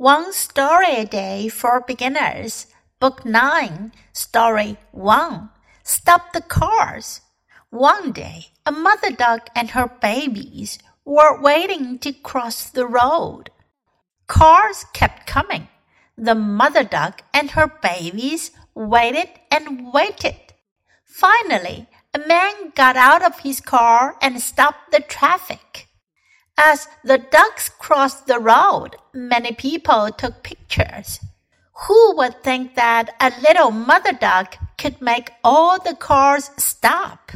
One Story a Day for Beginners, Book 9, Story 1 Stop the Cars. One day, a mother duck and her babies were waiting to cross the road. Cars kept coming. The mother duck and her babies waited and waited. Finally, a man got out of his car and stopped the traffic. As the ducks crossed the road, many people took pictures. Who would think that a little mother duck could make all the cars stop?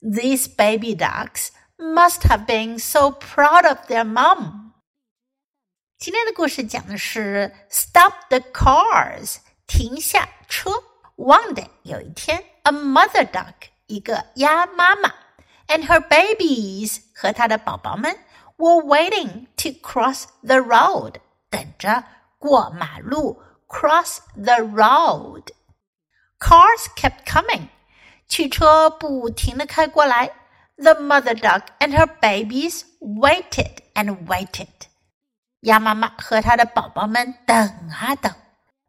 These baby ducks must have been so proud of their mom. 今天的故事讲的是 Stop the cars，停下车。One day，有一天，a mother duck，一个鸭妈妈，and her babies 和她的宝宝们 were waiting to cross the road，等着过马路，cross the road。Cars kept coming，汽车不停地开过来。The mother duck and her babies waited and waited。鸭妈妈和她的宝宝们等啊等。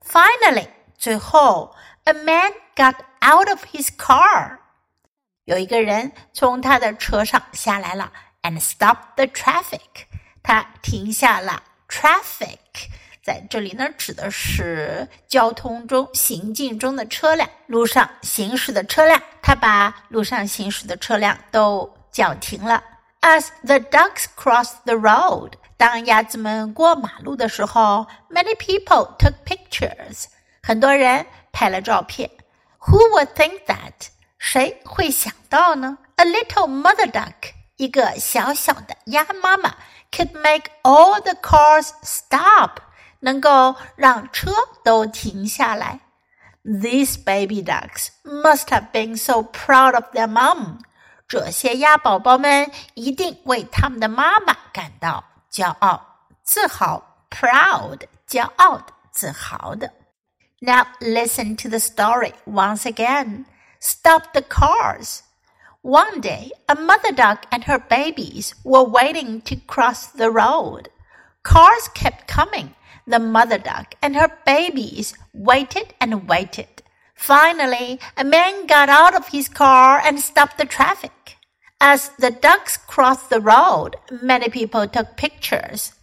Finally，最后，a man got out of his car。有一个人从他的车上下来了。 And stop the traffic。他停下了 traffic，在这里呢指的是交通中行进中的车辆，路上行驶的车辆。他把路上行驶的车辆都叫停了。As the ducks cross the road，当鸭子们过马路的时候，many people took pictures，很多人拍了照片。Who would think that？谁会想到呢？A little mother duck。一个小小的鸭妈妈 could make all the cars stop，能够让车都停下来。These baby ducks must have been so proud of their mom。这些鸭宝宝们一定为他们的妈妈感到骄傲、自豪。Proud，骄傲的、自豪的。Now listen to the story once again. Stop the cars. One day, a mother duck and her babies were waiting to cross the road. Cars kept coming. The mother duck and her babies waited and waited. Finally, a man got out of his car and stopped the traffic. As the ducks crossed the road, many people took pictures.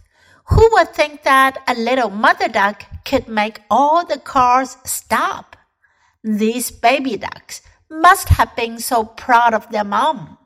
Who would think that a little mother duck could make all the cars stop? These baby ducks must have been so proud of their mom.